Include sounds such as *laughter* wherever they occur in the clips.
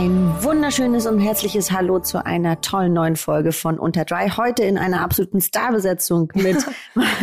Ein wunderschönes und herzliches Hallo zu einer tollen neuen Folge von Unter Dry. Heute in einer absoluten Starbesetzung *laughs* mit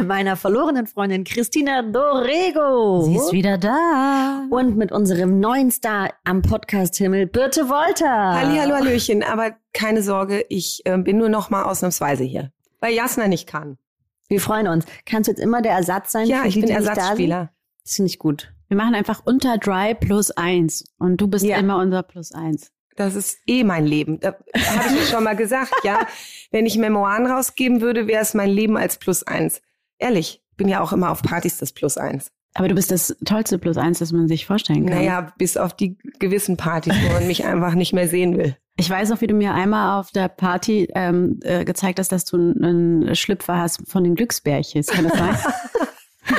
meiner verlorenen Freundin Christina Dorego. Sie ist wieder da. Und mit unserem neuen Star am Podcast-Himmel, Birte Wolter. Halli, hallo, hallöchen. Aber keine Sorge, ich äh, bin nur noch mal ausnahmsweise hier, weil Jasna nicht kann. Wir freuen uns. Kannst du jetzt immer der Ersatz sein? Ja, für ich die, bin? Ersatzspieler. Das finde ich gut. Wir machen einfach unter Dry plus eins. Und du bist Ja. immer unser plus eins. Das ist eh mein Leben. Da habe ich schon mal gesagt, ja. Wenn ich Memoiren rausgeben würde, wäre es mein Leben als Plus eins. Ehrlich, ich bin ja auch immer auf Partys das Plus eins. Aber du bist das tollste plus eins, das man sich vorstellen kann. Naja, bis auf die gewissen Partys, wo man mich einfach nicht mehr sehen will. Ich weiß auch, wie du mir einmal auf der Party ähm, äh, gezeigt hast, dass du einen Schlüpfer hast von den Glücksbärchis. Kann das sein? *laughs*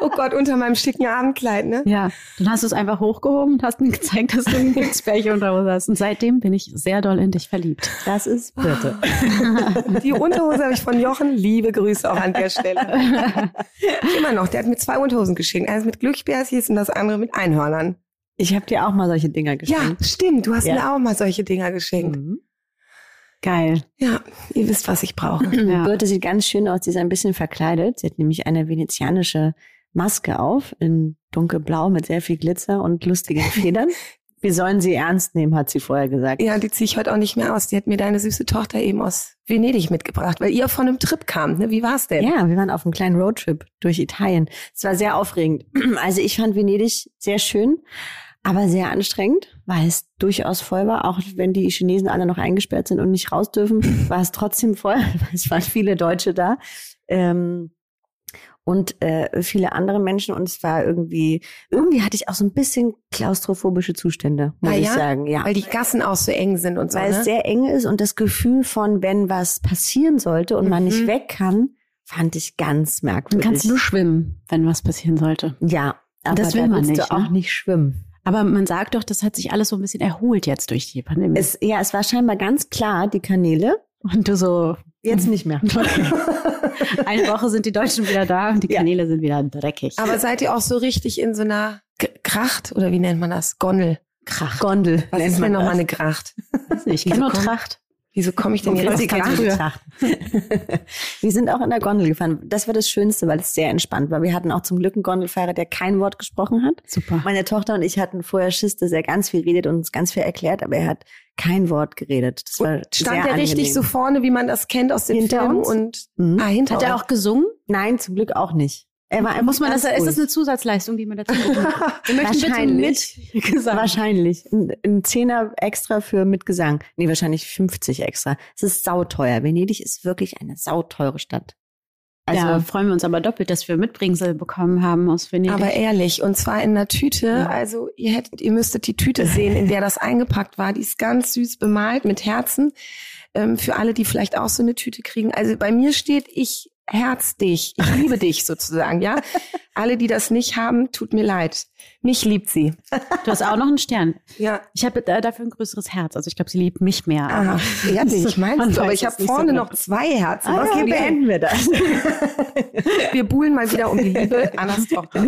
Oh Gott, unter meinem schicken Abendkleid, ne? ja. Dann hast du es einfach hochgehoben und hast mir gezeigt, dass du einen Glücksbärchen *laughs* unter hast. Und seitdem bin ich sehr doll in dich verliebt. Das ist Birte. *laughs* Die Unterhose habe ich von Jochen. Liebe Grüße auch an der Stelle. *laughs* Immer noch. Der hat mir zwei Unterhosen geschenkt. Eins mit Glücksbärchis und das andere mit Einhörnern. Ich habe dir auch mal solche Dinger Ja, geschenkt. stimmt. Du hast Ja. mir auch mal solche Dinger geschenkt. Mhm. Geil. Ja, ihr wisst, was ich brauche. Ja. Birte sieht ganz schön aus. Sie ist ein bisschen verkleidet. Sie hat nämlich eine venezianische Maske auf in dunkelblau mit sehr viel Glitzer und lustigen *laughs* Federn. Wir sollen sie ernst nehmen, hat sie vorher gesagt. Ja, die ziehe ich heute auch nicht mehr aus. Die hat mir deine süße Tochter eben aus Venedig mitgebracht, weil ihr von einem Trip kamt. Ne? Wie war's denn? Ja, wir waren auf einem kleinen Roadtrip durch Italien. Es war sehr aufregend. *clears throat* Also ich fand Venedig sehr schön, aber sehr anstrengend, weil es durchaus voll war. Auch wenn die Chinesen alle noch eingesperrt sind und nicht raus dürfen, *laughs* war es trotzdem voll. Es waren viele Deutsche da. Ähm, und äh, viele andere Menschen und es war irgendwie, irgendwie hatte ich auch so ein bisschen klaustrophobische Zustände, muss Ah, ich ja? sagen. Ja. Weil die Gassen auch so eng sind und so. Weil ne? es sehr eng ist und das Gefühl von, wenn was passieren sollte und man nicht Mhm. weg kann, fand ich ganz Dann merkwürdig. kannst du schwimmen, wenn was passieren sollte. Ja, aber Das will da man nicht, du auch ne? nicht schwimmen. Aber man sagt doch, das hat sich alles so ein bisschen erholt jetzt durch die Pandemie. Es, ja, es war scheinbar ganz klar, die Kanäle. und du so, Jetzt nicht mehr. *laughs* eine Woche sind die Deutschen wieder da und die Ja. Kanäle sind wieder dreckig. Aber seid ihr auch so richtig in so einer G Kracht oder wie nennt man das? Gondel. Krach. Gondel. Was nennt ist man denn nochmal eine Kracht? Ich kenne nur Tracht. Wieso komme ich denn jetzt die Tracht. wir sind auch in der Gondel gefahren. Das war das Schönste, weil es sehr entspannt war. Wir hatten auch zum Glück einen Gondelfahrer, der kein Wort gesprochen hat. Super. Meine Tochter und ich hatten vorher Schiss, dass er ganz viel redet und uns ganz viel erklärt, aber er hat kein Wort geredet. Das war Stand sehr der richtig angenehm. so vorne, wie man das kennt aus dem Hinter Film? uns? Und Mhm. ah, hinter Hat er auch gesungen? Nein, zum Glück auch nicht. Er war Muss man das, ist das eine Zusatzleistung, die man dazu bekommt? *laughs* Wir möchten bitte Wahrscheinlich. mit Gesang. Wahrscheinlich. Ein, ein Zehner extra für mit Gesang. Nee, wahrscheinlich 50 extra. Es ist sauteuer. Venedig ist wirklich eine sauteure Stadt. Also, ja, freuen wir uns aber doppelt, dass wir Mitbringsel bekommen haben aus Venedig. Aber ehrlich, und zwar in einer Tüte. Ja. Also ihr hättet, ihr müsstet die Tüte sehen, in der das eingepackt war. Die ist ganz süß bemalt mit Herzen. Ähm, für alle, die vielleicht auch so eine Tüte kriegen. Also bei mir steht, ich herz dich, ich liebe dich sozusagen, ja. *laughs* Alle, die das nicht haben, tut mir leid. Mich liebt sie. du hast auch noch einen Stern. Ja. Ich habe äh, dafür ein größeres Herz. Also ich glaube, sie liebt mich mehr. Ah, ehrlich, Man *laughs* meinst du? Aber ich es habe so vorne genau. noch zwei Herzen. Ah, okay, die- beenden wir das. *laughs* Wir buhlen mal wieder um die Liebe Annas Tochter.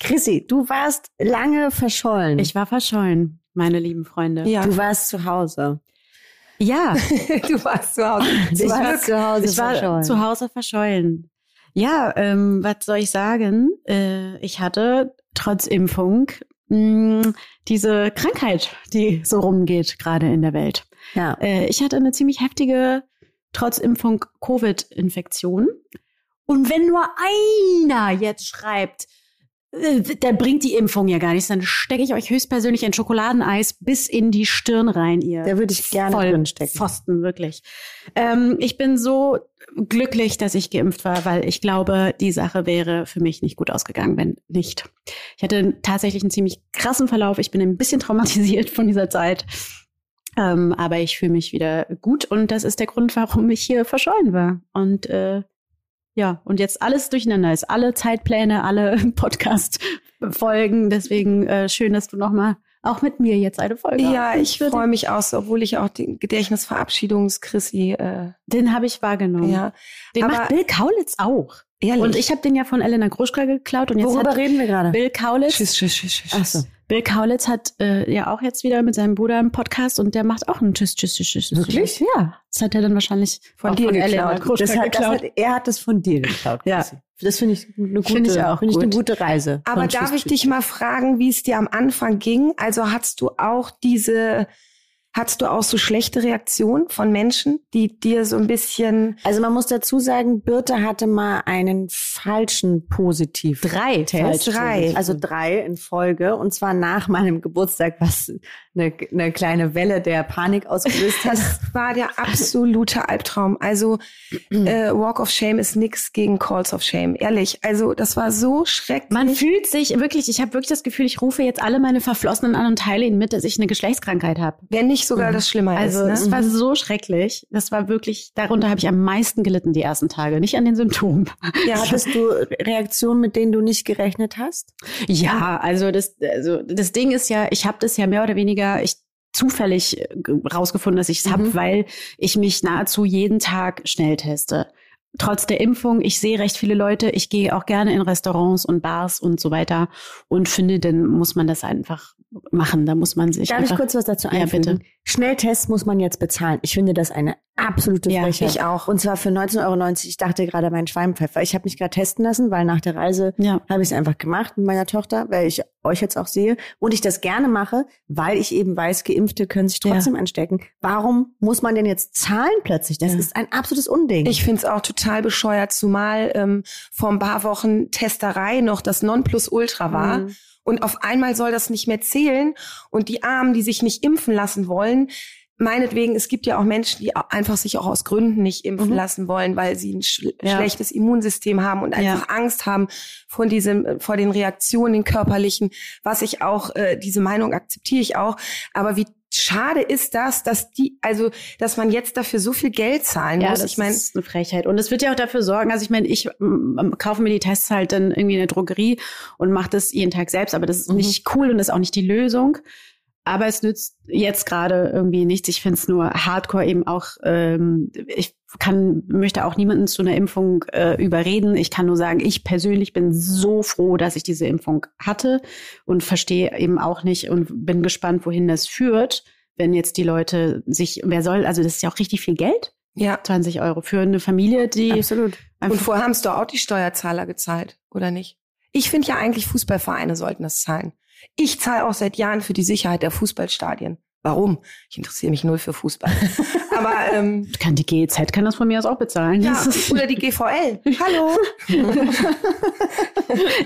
Chrissy, du warst lange verschollen. Ich war verschollen, meine lieben Freunde. Ja, du warst zu Hause. Ja, *laughs* du warst zu Hause. Zum warst Glück. zu Hause ich war verschollen. zu Hause verschollen. Ja, ähm, was soll ich sagen? Äh, ich hatte trotz Impfung mh, diese Krankheit, die so rumgeht gerade in der Welt. Ja. Äh, ich hatte eine ziemlich heftige, trotz Impfung, Covid-Infektion. Und wenn nur einer jetzt schreibt, da bringt die Impfung ja gar nichts. Dann stecke ich euch höchstpersönlich ein Schokoladeneis bis in die Stirn rein, ihr. Da würde ich gerne Voll drin stecken. Pfosten, wirklich. Ähm, ich bin so glücklich, dass ich geimpft war, weil ich glaube, die Sache wäre für mich nicht gut ausgegangen, wenn nicht. Ich hatte tatsächlich einen ziemlich krassen Verlauf. Ich bin ein bisschen traumatisiert von dieser Zeit. Ähm, aber ich fühle mich wieder gut und das ist der Grund, warum ich hier verschollen war. Und äh, ja, und jetzt alles durcheinander ist. Alle Zeitpläne, alle *laughs* Podcast-Folgen. Deswegen äh, schön, dass du nochmal auch mit mir jetzt eine Folge Ja, ich freue mich auch, so, obwohl ich auch den Gedächtnisverabschiedungs-Chrissy, äh, Den habe ich wahrgenommen. ja, Den Aber- macht Bill Kaulitz auch. Ehrlich. Und ich habe den ja von Elena Gruschka geklaut und jetzt Worüber hat reden wir gerade? Bill Kaulitz. Tschüss, tschüss, tschüss, tschüss. Ach so. Bill Kaulitz hat äh, ja auch jetzt wieder mit seinem Bruder einen Podcast und der macht auch einen Tschüss, Tschüss, Tschüss, Tschüss. Tschüss. Wirklich? Ja. Das hat er dann wahrscheinlich Von auch dir von Elena geklaut. Gruschka Das hat, das geklaut. hat, er hat das von dir geklaut. Ja. Das finde ich eine gute, Finde ich auch finde ich eine gut. gute Reise. Aber darf Tschüss, ich Tschüss. dich mal fragen, wie es dir am Anfang ging? Also hattest du auch diese, hattest du auch so schlechte Reaktionen von Menschen, die dir so ein bisschen, Also man muss dazu sagen, Birte hatte mal einen falschen Positiv. Drei Test. Drei. Also drei in Folge. Und zwar nach meinem Geburtstag, was eine, eine kleine Welle der Panik ausgelöst hat. das war der absolute Albtraum. Also äh, Walk of Shame ist nix gegen Calls of Shame, ehrlich. Also das war so schrecklich. Man fühlt sich wirklich, ich habe wirklich das Gefühl, ich rufe jetzt alle meine Verflossenen an und teile ihnen mit, dass ich eine Geschlechtskrankheit habe. Wenn nicht sogar das Schlimmer Also ist. es Ne? war so schrecklich. Das war wirklich, darunter habe ich am meisten gelitten die ersten Tage, nicht an den Symptomen. Ja, *laughs* hattest du Reaktionen, mit denen du nicht gerechnet hast? Ja, also das, also das Ding ist ja, ich habe das ja mehr oder weniger ich zufällig äh, ge- rausgefunden, dass ich es Mhm. habe, weil ich mich nahezu jeden Tag schnell teste. Trotz der Impfung, ich sehe recht viele Leute, ich gehe auch gerne in Restaurants und Bars und so weiter und finde, dann muss man das einfach machen. Da muss man sich Darf ich einfach, kurz was dazu Ja, einfügen? bitte. Schnelltests muss man jetzt bezahlen. Ich finde das eine absolute Ja, Frechheit. ich auch. Und zwar für 19,90 Euro. Ich dachte gerade mein Schweinpfeffer. Ich habe mich gerade testen lassen, weil nach der Reise Ja. habe ich es einfach gemacht mit meiner Tochter, weil ich euch jetzt auch sehe und ich das gerne mache, weil ich eben weiß, Geimpfte können sich trotzdem anstecken. Warum muss man denn jetzt zahlen plötzlich? Das Ja. ist ein absolutes Unding. Ich find's auch total bescheuert, zumal ähm, vor ein paar Wochen Testerei noch das Nonplusultra war. Mhm. Und auf einmal soll das nicht mehr zählen. Und die Armen, die sich nicht impfen lassen wollen, meinetwegen, es gibt ja auch Menschen, die einfach sich auch aus Gründen nicht impfen Mhm. lassen wollen, weil sie ein sch Ja. schlechtes Immunsystem haben und Ja. einfach Angst haben von diesem, vor den Reaktionen, den körperlichen, was ich auch, äh, diese Meinung akzeptiere ich auch. Aber wie schade ist das, dass die, also, dass man jetzt dafür so viel Geld zahlen Ja, muss. das ich meine, ist eine Frechheit. Und es wird ja auch dafür sorgen, also ich meine, ich ähm, kaufe mir die Tests halt dann irgendwie in der Drogerie und mache das jeden Tag selbst, aber das ist Mhm. nicht cool und ist auch nicht die Lösung. Aber es nützt jetzt gerade irgendwie nichts. Ich finde es nur hardcore eben auch, ähm, ich kann, möchte auch niemanden zu einer Impfung äh, überreden. Ich kann nur sagen, ich persönlich bin so froh, dass ich diese Impfung hatte und verstehe eben auch nicht und bin gespannt, wohin das führt, wenn jetzt die Leute sich, wer soll, also das ist ja auch richtig viel Geld. ja. 20 Euro für eine Familie, die Absolut. Und vorher haben es doch auch die Steuerzahler gezahlt, oder nicht? Ich finde ja eigentlich, Fußballvereine sollten das zahlen. Ich zahle auch seit Jahren für die Sicherheit der Fußballstadien. Warum? Ich interessiere mich null für Fußball. *laughs* Aber ähm, kann die GEZ kann das von mir aus auch bezahlen. ja, Das ist oder die *laughs* GVL. Hallo. *laughs*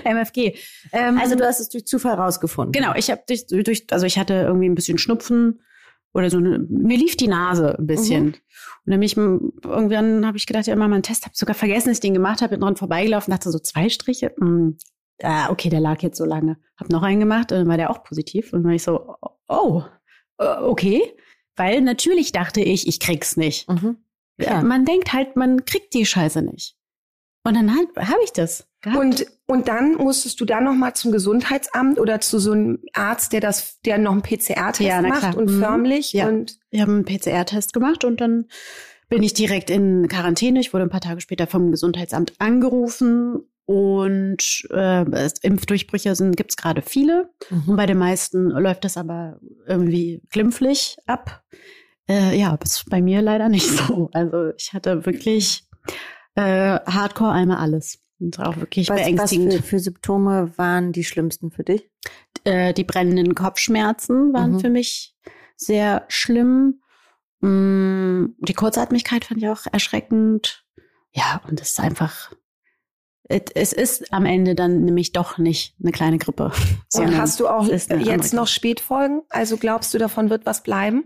MFG. Ähm, Also du hast es durch Zufall rausgefunden. genau, ich habe durch, durch, also ich hatte irgendwie ein bisschen Schnupfen oder so. Eine, mir lief die Nase ein bisschen. Mhm. Und dann bin ich m- irgendwann habe ich gedacht, ja, mal einen Test, habe sogar vergessen, dass ich den gemacht habe, bin dran vorbeigelaufen, dachte so zwei Striche. Hm, ah, okay, der lag jetzt so lange. Hab noch einen gemacht, und dann war der auch positiv. Und dann war ich so, oh, äh, okay. Weil natürlich dachte ich, ich krieg's nicht. Mhm. Ja. Man denkt halt, man kriegt die Scheiße nicht. Und dann habe hab ich das. Gehabt. Und, und dann musstest du dann noch mal zum Gesundheitsamt oder zu so einem Arzt, der das, der noch einen PCR-Test Ja, macht und Mhm. förmlich Ja. und Ich habe einen PCR-Test gemacht und dann bin ich direkt in Quarantäne. Ich wurde ein paar Tage später vom Gesundheitsamt angerufen und äh, es- Impfdurchbrüche sind gibt's gerade viele. Und bei den meisten läuft das aber irgendwie glimpflich ab. Äh, ja, bis bei mir leider nicht *laughs* so. Also ich hatte wirklich äh, Hardcore einmal alles. Und auch wirklich Was, was beängstigend. für, für Symptome waren die schlimmsten für dich? äh, die brennenden Kopfschmerzen waren Mhm. für mich sehr schlimm. Mm, Die Kurzatmigkeit fand ich auch erschreckend. Ja, und das ist einfach, es ist am Ende dann nämlich doch nicht eine kleine Grippe. Und *laughs* hast du auch jetzt noch Spätfolgen? Also glaubst du, davon wird was bleiben?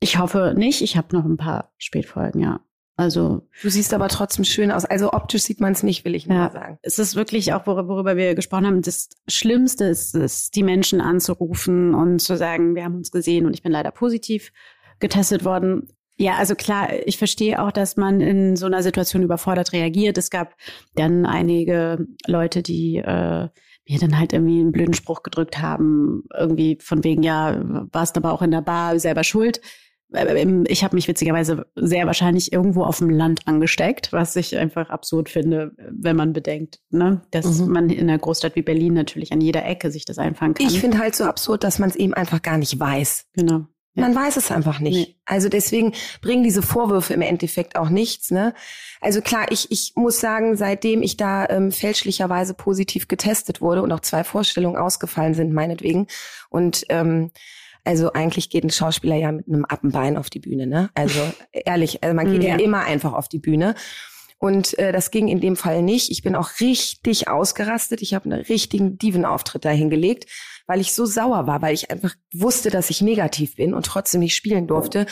Ich hoffe nicht. Ich habe noch ein paar Spätfolgen, ja. Also Du siehst aber trotzdem schön aus. Also optisch sieht man es nicht, will ich Ja. mal sagen. es ist wirklich auch, wor- worüber wir gesprochen haben, das Schlimmste ist es, die Menschen anzurufen und zu sagen, wir haben uns gesehen und ich bin leider positiv getestet worden. Ja, also klar, ich verstehe auch, dass man in so einer Situation überfordert reagiert. Es gab dann einige Leute, die äh, mir dann halt irgendwie einen blöden Spruch gedrückt haben, irgendwie von wegen, ja, warst aber auch in der Bar selber schuld. Ähm, Ich habe mich witzigerweise sehr wahrscheinlich irgendwo auf dem Land angesteckt, was ich einfach absurd finde, wenn man bedenkt, ne? dass Mhm. man in einer Großstadt wie Berlin natürlich an jeder Ecke sich das einfangen kann. Ich finde halt so absurd, dass man es eben einfach gar nicht weiß. genau. Ja. Man weiß es einfach nicht. Nee. Also deswegen bringen diese Vorwürfe im Endeffekt auch nichts. Ne? Also klar, ich, ich muss sagen, seitdem ich da ähm, fälschlicherweise positiv getestet wurde und auch zwei Vorstellungen ausgefallen sind, meinetwegen. Und ähm, also eigentlich geht ein Schauspieler ja mit einem Appenbein auf die Bühne. Ne? Also *laughs* ehrlich, also man geht ja. Ja. immer einfach auf die Bühne. Und äh, das ging in dem Fall nicht. Ich bin auch richtig ausgerastet. Ich habe einen richtigen Dievenauftritt da hingelegt, weil ich so sauer war, weil ich einfach wusste, dass ich negativ bin und trotzdem nicht spielen durfte.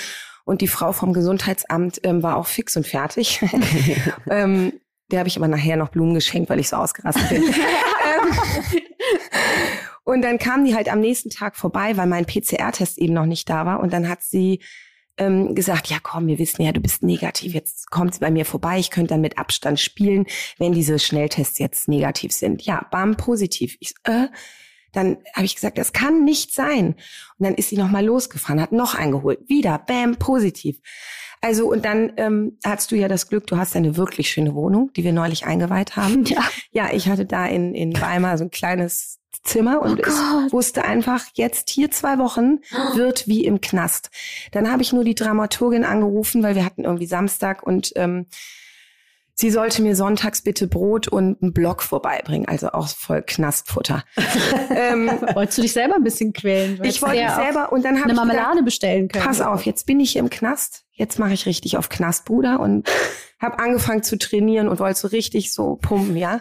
Und die Frau vom Gesundheitsamt ähm, war auch fix und fertig. *laughs* ähm, der habe ich aber nachher noch Blumen geschenkt, weil ich so ausgerastet bin. *laughs* ähm, und dann kam die halt am nächsten Tag vorbei, weil mein PCR-Test eben noch nicht da war. Und dann hat sie ähm, gesagt, ja komm, wir wissen ja, du bist negativ, jetzt kommt sie bei mir vorbei, ich könnte dann mit Abstand spielen, wenn diese Schnelltests jetzt negativ sind. Ja, bam, positiv. Ich, äh, dann habe ich gesagt, das kann nicht sein. Und dann ist sie nochmal losgefahren, hat noch eingeholt, wieder, bam, positiv. Also und dann ähm, hattest du ja das Glück, du hast eine wirklich schöne Wohnung, die wir neulich eingeweiht haben. Ja. Ja, ich hatte da in, in Weimar so ein kleines Zimmer und Oh wusste einfach, jetzt hier zwei Wochen wird wie im Knast. Dann habe ich nur die Dramaturgin angerufen, weil wir hatten irgendwie Samstag und ähm, sie sollte mir sonntags bitte Brot und einen Block vorbeibringen, also auch voll Knastfutter. *laughs* ähm, Wolltest du dich selber ein bisschen quälen? ich wollte mich selber und dann habe eine ich gedacht, Marmelade bestellen können. Pass auf, jetzt bin ich hier im Knast. Jetzt mache ich richtig auf Knastbruder und *laughs* habe angefangen zu trainieren und wollte so richtig so pumpen, ja.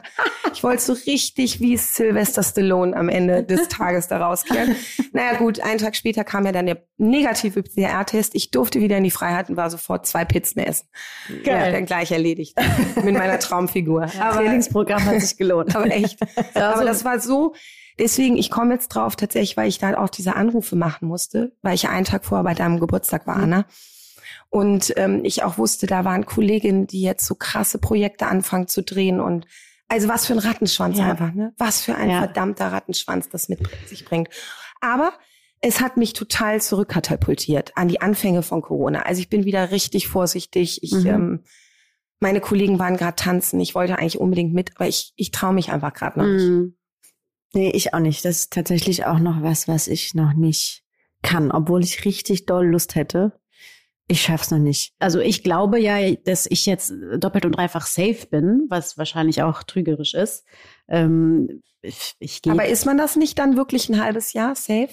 Ich wollte so richtig wie Sylvester Stallone am Ende des *laughs* Tages da rauskehren. Naja gut, einen Tag später kam ja dann der negative PCR-Test. Ich durfte wieder in die Freiheit und war sofort zwei Pizzen essen. Geil. Ja, dann gleich erledigt. Mit meiner Traumfigur. Aber Trainingsprogramm hat sich gelohnt. Aber echt. *laughs* Aber das war so, deswegen, ich komme jetzt drauf tatsächlich, weil ich da auch diese Anrufe machen musste, weil ich ja einen Tag vorher bei deinem Geburtstag war, Anna. Und ähm, ich auch wusste, da waren Kolleginnen, die jetzt so krasse Projekte anfangen zu drehen und also was für ein Rattenschwanz Ja. einfach, ne? Was für ein Ja. verdammter Rattenschwanz das mit sich bringt. Aber es hat mich total zurückkatapultiert an die Anfänge von Corona. Also ich bin wieder richtig vorsichtig. Ich, Mhm. ähm, meine Kollegen waren gerade tanzen. Ich wollte eigentlich unbedingt mit, aber ich, ich traue mich einfach gerade noch nicht. Mhm. Nee, ich auch nicht. Das ist tatsächlich auch noch was, was ich noch nicht kann, obwohl ich richtig doll Lust hätte. Ich schaff's noch nicht. Also ich glaube ja, dass ich jetzt doppelt und dreifach safe bin, was wahrscheinlich auch trügerisch ist. Ähm, ich, ich. Aber ist man das nicht dann wirklich ein halbes Jahr safe?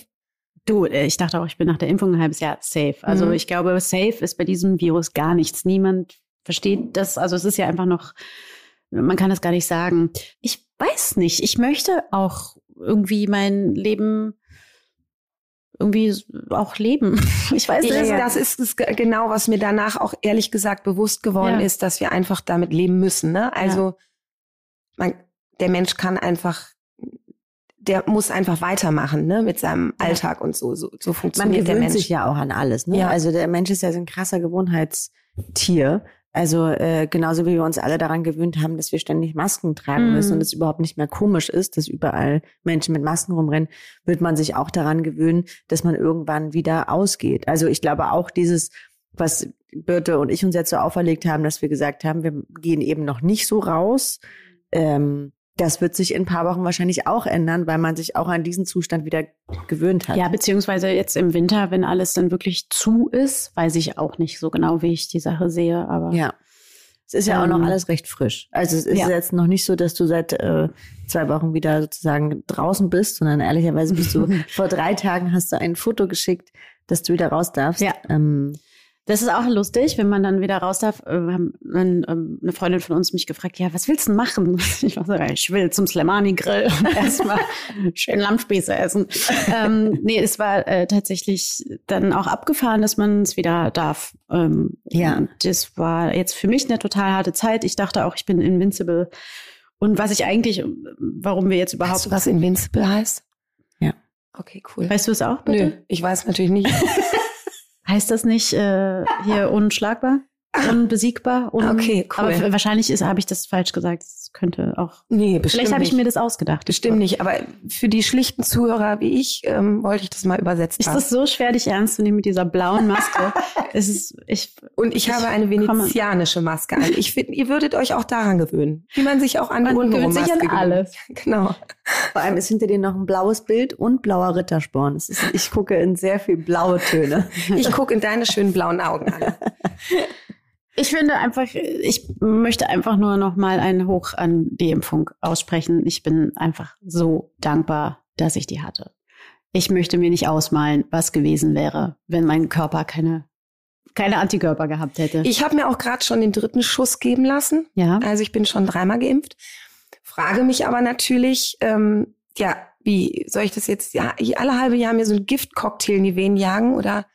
Du, äh, ich dachte auch, ich bin nach der Impfung ein halbes Jahr safe. Also Mhm. ich glaube, safe ist bei diesem Virus gar nichts. Niemand versteht das. Also es ist ja einfach noch, man kann das gar nicht sagen. Ich weiß nicht. Ich möchte auch irgendwie mein Leben irgendwie auch leben. *laughs* Ich weiß Ich, nicht. Das ist es ge- genau, was mir danach auch ehrlich gesagt bewusst geworden Ja. ist, dass wir einfach damit leben müssen. Ne? Also man, der Mensch kann einfach, der muss einfach weitermachen ne? mit seinem Ja. Alltag und so. So, so Man funktioniert der gewöhnt Mensch. sich ja auch an alles. Ne? Ja. Also der Mensch ist ja so ein krasser Gewohnheitstier. Also äh, genauso wie wir uns alle daran gewöhnt haben, dass wir ständig Masken tragen Mhm. müssen und es überhaupt nicht mehr komisch ist, dass überall Menschen mit Masken rumrennen, wird man sich auch daran gewöhnen, dass man irgendwann wieder ausgeht. Also ich glaube auch dieses, was Birte und ich uns jetzt so auferlegt haben, dass wir gesagt haben, wir gehen eben noch nicht so raus. Ähm, das wird sich in ein paar Wochen wahrscheinlich auch ändern, weil man sich auch an diesen Zustand wieder gewöhnt hat. Ja, beziehungsweise jetzt im Winter, wenn alles dann wirklich zu ist, weiß ich auch nicht so genau, wie ich die Sache sehe. Aber Ja. Es ist ja auch noch Ähm, alles recht frisch. Also es ist ja. jetzt noch nicht so, dass du seit äh, zwei Wochen wieder sozusagen draußen bist, sondern ehrlicherweise bist du *laughs* vor drei Tagen hast du ein Foto geschickt, dass du wieder raus darfst. Ja. Ähm, Das ist auch lustig, wenn man dann wieder raus darf. Äh, dann, ähm, eine Freundin von uns mich gefragt, ja, was willst du machen? *laughs* Ich war so, ich will zum Slemani-Grill *laughs* erstmal schön Lammspieße essen. ähm, nee, es war äh, tatsächlich dann auch abgefahren, dass man es wieder darf. Ähm, ja. Das war jetzt für mich eine total harte Zeit. Ich dachte auch, ich bin invincible. Und was ich eigentlich, warum wir jetzt überhaupt. Weißt du, was invincible heißt? Ja. Okay, cool. Weißt du es auch, bitte? Nö, ich weiß natürlich nicht. *laughs* Heißt das nicht äh, hier *laughs* unschlagbar? Unbesiegbar? Un okay, cool. Aber wahrscheinlich habe ich das falsch gesagt. Das könnte auch. Nee, bestimmt Vielleicht habe ich mir das ausgedacht. Bestimmt nicht. Aber für die schlichten Zuhörer wie ich ähm, wollte ich das mal übersetzen. Ist das so schwer, dich ernst zu nehmen mit dieser blauen Maske? *laughs* es ist, ich, Und ich, ich habe eine venezianische Maske an. Ich finde, ihr würdet euch auch daran gewöhnen. Wie man sich auch an man gewöhnt sich an alles. Genau. Vor allem ist hinter dir noch ein blaues Bild und blauer Rittersporn. Ist, ich gucke in sehr viel blaue Töne. ich gucke in deine schönen blauen Augen an. *laughs* Ich finde einfach, ich möchte einfach nur noch mal einen Hoch an die Impfung aussprechen. Ich bin einfach so dankbar, dass ich die hatte. Ich möchte mir nicht ausmalen, was gewesen wäre, wenn mein Körper keine keine Antikörper gehabt hätte. Ich habe mir auch gerade schon den dritten Schuss geben lassen. Ja. Also ich bin schon dreimal geimpft. Frage mich aber natürlich, ähm, ja, wie soll ich das jetzt ja, alle halbe Jahr mir so ein Giftcocktail in die Venen jagen oder?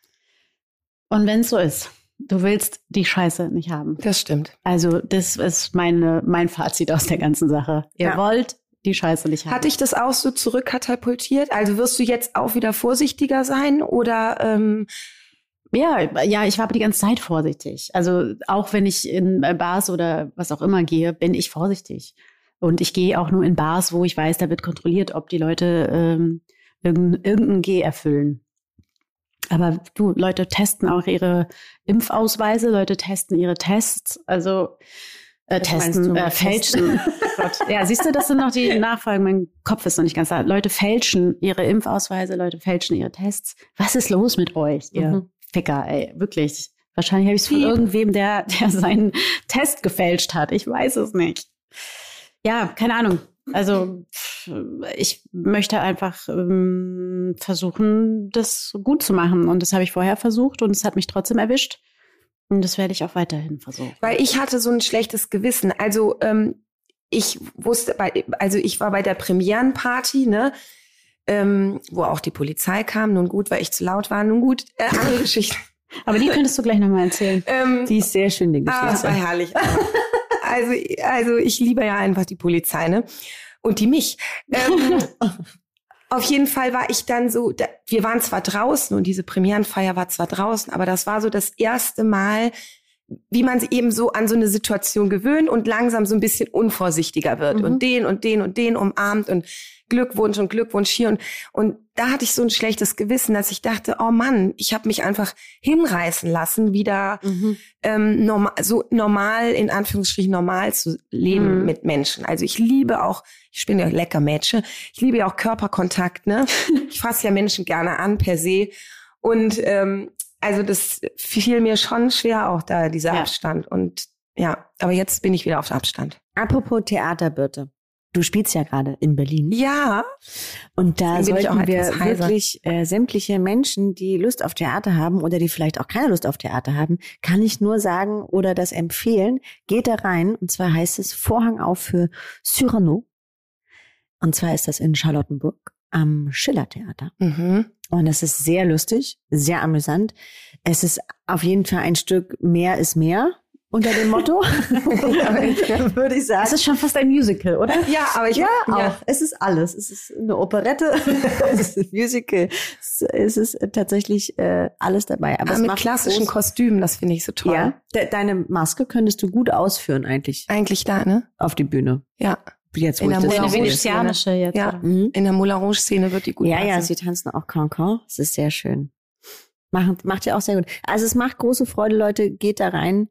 Und wenn es so ist. Du willst die Scheiße nicht haben. Das stimmt. Also, das ist meine, mein Fazit aus der ganzen Sache. Ihr ja. wollt die Scheiße nicht haben. Hat dich das auch so zurückkatapultiert? Also wirst du jetzt auch wieder vorsichtiger sein oder ähm ja, ja, ich war aber die ganze Zeit vorsichtig. Also auch wenn ich in Bars oder was auch immer gehe, bin ich vorsichtig. Und ich gehe auch nur in Bars, wo ich weiß, da wird kontrolliert, ob die Leute ähm, irgendein, irgendein G erfüllen. Aber du, Leute testen auch ihre Impfausweise, Leute testen ihre Tests, also äh, testen, äh, fälschen. *laughs* ja, siehst du, das sind noch die *laughs* Nachfragen. Mein Kopf ist noch nicht ganz da. Leute fälschen ihre Impfausweise, Leute fälschen ihre Tests. Was ist los mit euch, ihr mhm. Ficker, ey, wirklich. Wahrscheinlich habe ich es von irgendwem, der, der seinen Test gefälscht hat. Ich weiß es nicht. Ja, keine Ahnung. Also ich möchte einfach ähm, versuchen, das gut zu machen. Und das habe ich vorher versucht und es hat mich trotzdem erwischt. Und das werde ich auch weiterhin versuchen. Weil ich hatte so ein schlechtes Gewissen. Also ähm, ich wusste, bei, also ich war bei der Premierenparty, ne? Ähm, wo auch die Polizei kam. Nun gut, weil ich zu laut war. Nun gut, äh, andere *laughs* Geschichte. Aber die könntest du gleich nochmal erzählen. Ähm, die ist sehr schön, die Geschichte. Ah, das war herrlich. *laughs* also, also ich liebe ja einfach die Polizei, ne? Und die mich. Ähm, *laughs* auf jeden Fall war ich dann so, da, wir waren zwar draußen und diese Premierenfeier war zwar draußen, aber das war so das erste Mal, wie man sich eben so an so eine Situation gewöhnt und langsam so ein bisschen unvorsichtiger wird mhm. und den und den und den umarmt und Glückwunsch und Glückwunsch hier und und da hatte ich so ein schlechtes Gewissen, dass ich dachte, oh Mann, ich habe mich einfach hinreißen lassen, wieder mhm. ähm, normal, so normal in Anführungsstrichen normal zu leben mhm. mit Menschen. Also ich liebe auch, ich bin ja lecker Mädchen, ich liebe ja auch Körperkontakt, ne? *laughs* ich fasse ja Menschen gerne an per se und ähm, also das fiel mir schon schwer auch da dieser ja. Abstand und ja, aber jetzt bin ich wieder auf Abstand. Apropos Theater, bitte. Du spielst ja gerade in Berlin. Ja. Und da sollten wir wirklich äh, sämtliche Menschen, die Lust auf Theater haben oder die vielleicht auch keine Lust auf Theater haben, kann ich nur sagen oder das empfehlen. Geht da rein. Und zwar heißt es Vorhang auf für Cyrano. Und zwar ist das in Charlottenburg am Schillertheater. Mhm. Und es ist sehr lustig, sehr amüsant. Es ist auf jeden Fall ein Stück mehr ist mehr unter dem Motto, *laughs* *laughs* würde ich sagen. Es ist schon fast ein Musical, oder? Ja, aber ich ja, ja. auch. Es ist alles. Es ist eine Operette, *laughs* es ist ein Musical, es ist tatsächlich äh, alles dabei. Aber, aber mit klassischen groß. Kostümen, das finde ich so toll. Ja, de deine Maske könntest du gut ausführen eigentlich. Eigentlich da, ne? Auf die Bühne. Ja. Jetzt, in der venezianische jetzt. Ja, mhm. in der Moulin Rouge Szene wird die gut Ja, passen. ja, sie tanzen auch Cancan. Es ist sehr schön. Macht, macht ja auch sehr gut. Also es macht große Freude, Leute. Geht da rein.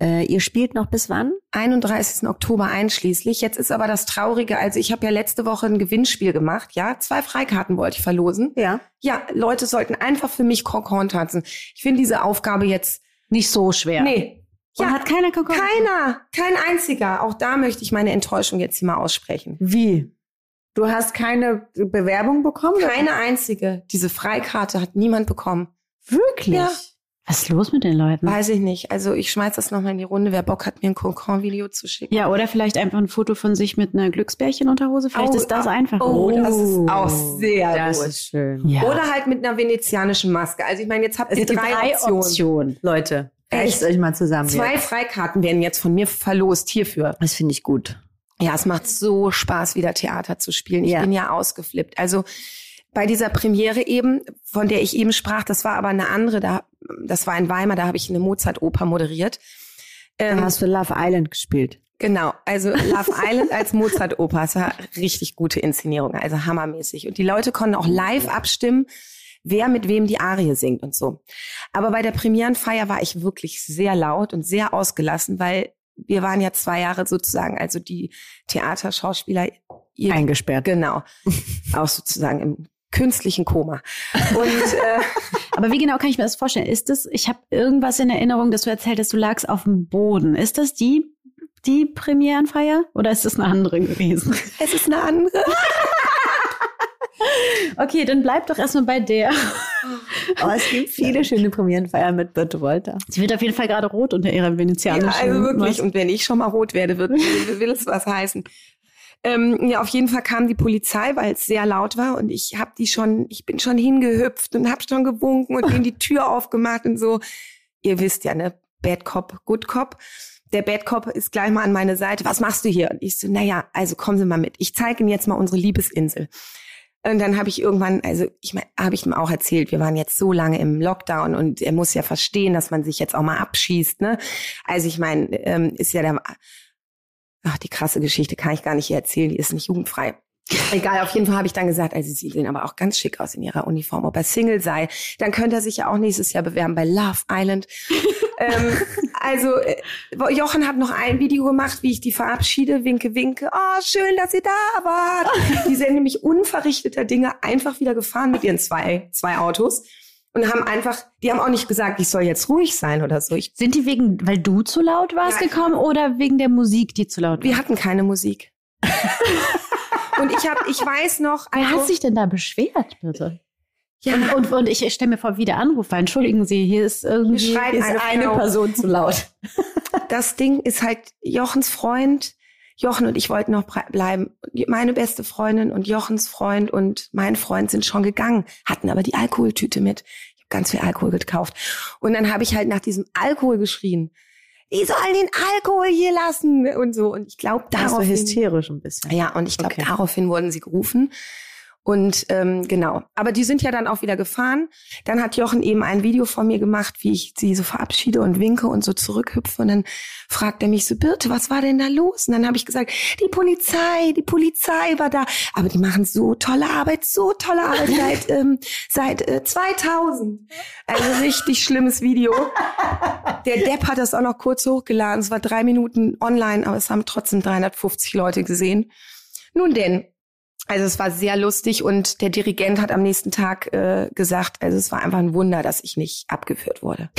Äh, ihr spielt noch bis wann? 31. Oktober einschließlich. Jetzt ist aber das Traurige, also ich habe ja letzte Woche ein Gewinnspiel gemacht, ja. Zwei Freikarten wollte ich verlosen. Ja. Ja, Leute sollten einfach für mich Konkorn tanzen. Ich finde diese Aufgabe jetzt nicht so schwer. Nee. Ja, hat keiner Konkorn? Keiner, kein einziger. Auch da möchte ich meine Enttäuschung jetzt hier mal aussprechen. Wie? Du hast keine Bewerbung bekommen? Keine einzige. Diese Freikarte hat niemand bekommen. Wirklich? Ja. Was ist los mit den Leuten? Weiß ich nicht. Also ich schmeiß das nochmal in die Runde. Wer Bock hat, mir ein Concon-Video zu schicken. Ja, oder vielleicht einfach ein Foto von sich mit einer Glücksbärchenunterhose. Vielleicht Oh, ist das ah, einfach. oh, das ist auch sehr Das gut. ist schön. ja. Oder halt mit einer venezianischen Maske. Also ich meine, jetzt habt Es ihr gibt drei, Optionen. Optionen. Leute, Echt? euch mal zusammen. Zwei jetzt. Freikarten werden jetzt von mir verlost hierfür. Das finde ich gut. Ja, es macht so Spaß, wieder Theater zu spielen. Ich Ja. bin ja ausgeflippt. Also bei dieser Premiere eben, von der ich eben sprach, das war aber eine andere, da, das war in Weimar, da habe ich eine Mozart-Oper moderiert. Da Ähm, hast du Love Island gespielt. Genau, also Love Island als Mozart-Oper, es war richtig gute Inszenierung, also hammermäßig. Und die Leute konnten auch live abstimmen, wer mit wem die Arie singt und so. Aber bei der Premierenfeier war ich wirklich sehr laut und sehr ausgelassen, weil wir waren ja zwei Jahre sozusagen, also die Theaterschauspieler, Eingesperrt. genau, *laughs* auch sozusagen im künstlichen Koma. Und äh, *laughs* Aber wie genau kann ich mir das vorstellen? Ist das, ich habe irgendwas in Erinnerung, dass du erzählt hast, du lagst auf dem Boden. Ist das die, die Premierenfeier oder ist das eine andere gewesen? es ist eine andere. *laughs* Okay, dann bleib doch erstmal bei der. Oh, es gibt viele schöne Premierenfeiern mit Birte Wolter. Sie wird auf jeden Fall gerade rot unter ihrer venezianischen. Ja, also wirklich. Und wenn ich schon mal rot werde, wird, *laughs* will es was heißen. Ähm, ja, auf jeden Fall kam die Polizei, weil es sehr laut war und ich habe die schon, ich bin schon hingehüpft und habe schon gewunken und denen die Tür aufgemacht und so. Ihr wisst ja, ne, Bad Cop, Good Cop. Der Bad Cop ist gleich mal an meine Seite. Was machst du hier? Und ich so, naja, also kommen Sie mal mit. Ich zeige Ihnen jetzt mal unsere Liebesinsel. Und dann habe ich irgendwann, also ich meine, habe ich ihm auch erzählt, wir waren jetzt so lange im Lockdown und er muss ja verstehen, dass man sich jetzt auch mal abschießt. Ne? Also ich meine, ähm, ist ja der, ach die krasse Geschichte kann ich gar nicht hier erzählen, die ist nicht jugendfrei. Egal, auf jeden Fall habe ich dann gesagt, also sie sehen aber auch ganz schick aus in ihrer Uniform, ob er Single sei. Dann könnte er sich ja auch nächstes Jahr bewerben bei Love Island. *laughs* ähm, also äh, Jochen hat noch ein Video gemacht, wie ich die verabschiede, winke, winke. Oh, schön, dass ihr da wart. Die sind nämlich unverrichteter Dinge einfach wieder gefahren mit ihren zwei, zwei Autos und haben einfach, die haben auch nicht gesagt, ich soll jetzt ruhig sein oder so. Ich, Sind die wegen, weil du zu laut warst, Ja. gekommen oder wegen der Musik, die zu laut war? wir hatten keine Musik. *laughs* und ich habe, ich weiß noch, Wer also, hat sich denn da beschwert, bitte? ja, Und, und, und ich stelle mir vor, wie der Anrufer. Entschuldigen Sie, hier ist irgendwie. Hier Ist eine eine. Person zu laut. *laughs* das Ding ist halt Jochens Freund. Jochen und ich wollten noch bleiben. Meine beste Freundin und Jochens Freund und mein Freund sind schon gegangen, hatten aber die Alkoholtüte mit. Ich habe ganz viel Alkohol gekauft. Und dann habe ich halt nach diesem Alkohol geschrien. Die sollen den Alkohol hier lassen und so. Und ich glaube, daraufhin, hysterisch ein bisschen. ja, und ich glaube, Okay. daraufhin wurden sie gerufen. Und ähm, genau. Aber die sind ja dann auch wieder gefahren. Dann hat Jochen eben ein Video von mir gemacht, wie ich sie so verabschiede und winke und so zurückhüpfe. Und dann fragt er mich so, Birte, was war denn da los? Und dann habe ich gesagt, die Polizei, die Polizei war da. Aber die machen so tolle Arbeit, so tolle Arbeit *laughs* seit, ähm, seit äh, 2000. Also richtig schlimmes Video. Der Depp hat das auch noch kurz hochgeladen. Es war drei Minuten online, aber es haben trotzdem 350 Leute gesehen. Nun denn, also es war sehr lustig und der Dirigent hat am nächsten Tag äh, gesagt, also es war einfach ein Wunder, dass ich nicht abgeführt wurde. *laughs*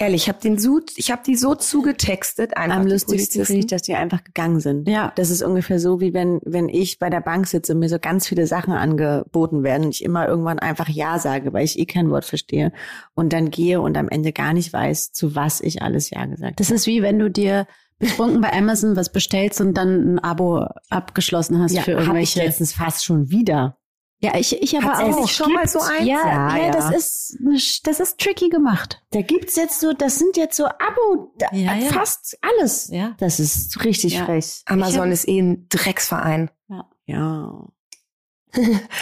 Ehrlich, ich habe den so, ich habe die so zugetextet einfach. Am lustigsten finde ich, dass die einfach gegangen sind. Ja. Das ist ungefähr so, wie wenn, wenn ich bei der Bank sitze und mir so ganz viele Sachen angeboten werden und ich immer irgendwann einfach Ja sage, weil ich eh kein Wort verstehe und dann gehe und am Ende gar nicht weiß, zu was ich alles Ja gesagt Das ist wie wenn du dir betrunken bei Amazon was bestellst und dann ein Abo abgeschlossen hast Ja, für hab ich irgendwelche. letztens fast schon wieder. Ja, ich, ich aber Hat's auch. nicht schon mal so eins? Ja, ja, Ja, ja. das ist das ist tricky gemacht. Da gibt's jetzt so, das sind jetzt so Abo, da, Ja, ja. fast alles. Ja. Das ist richtig Ja. frech. Amazon ist eh ein Drecksverein. Ja. *laughs*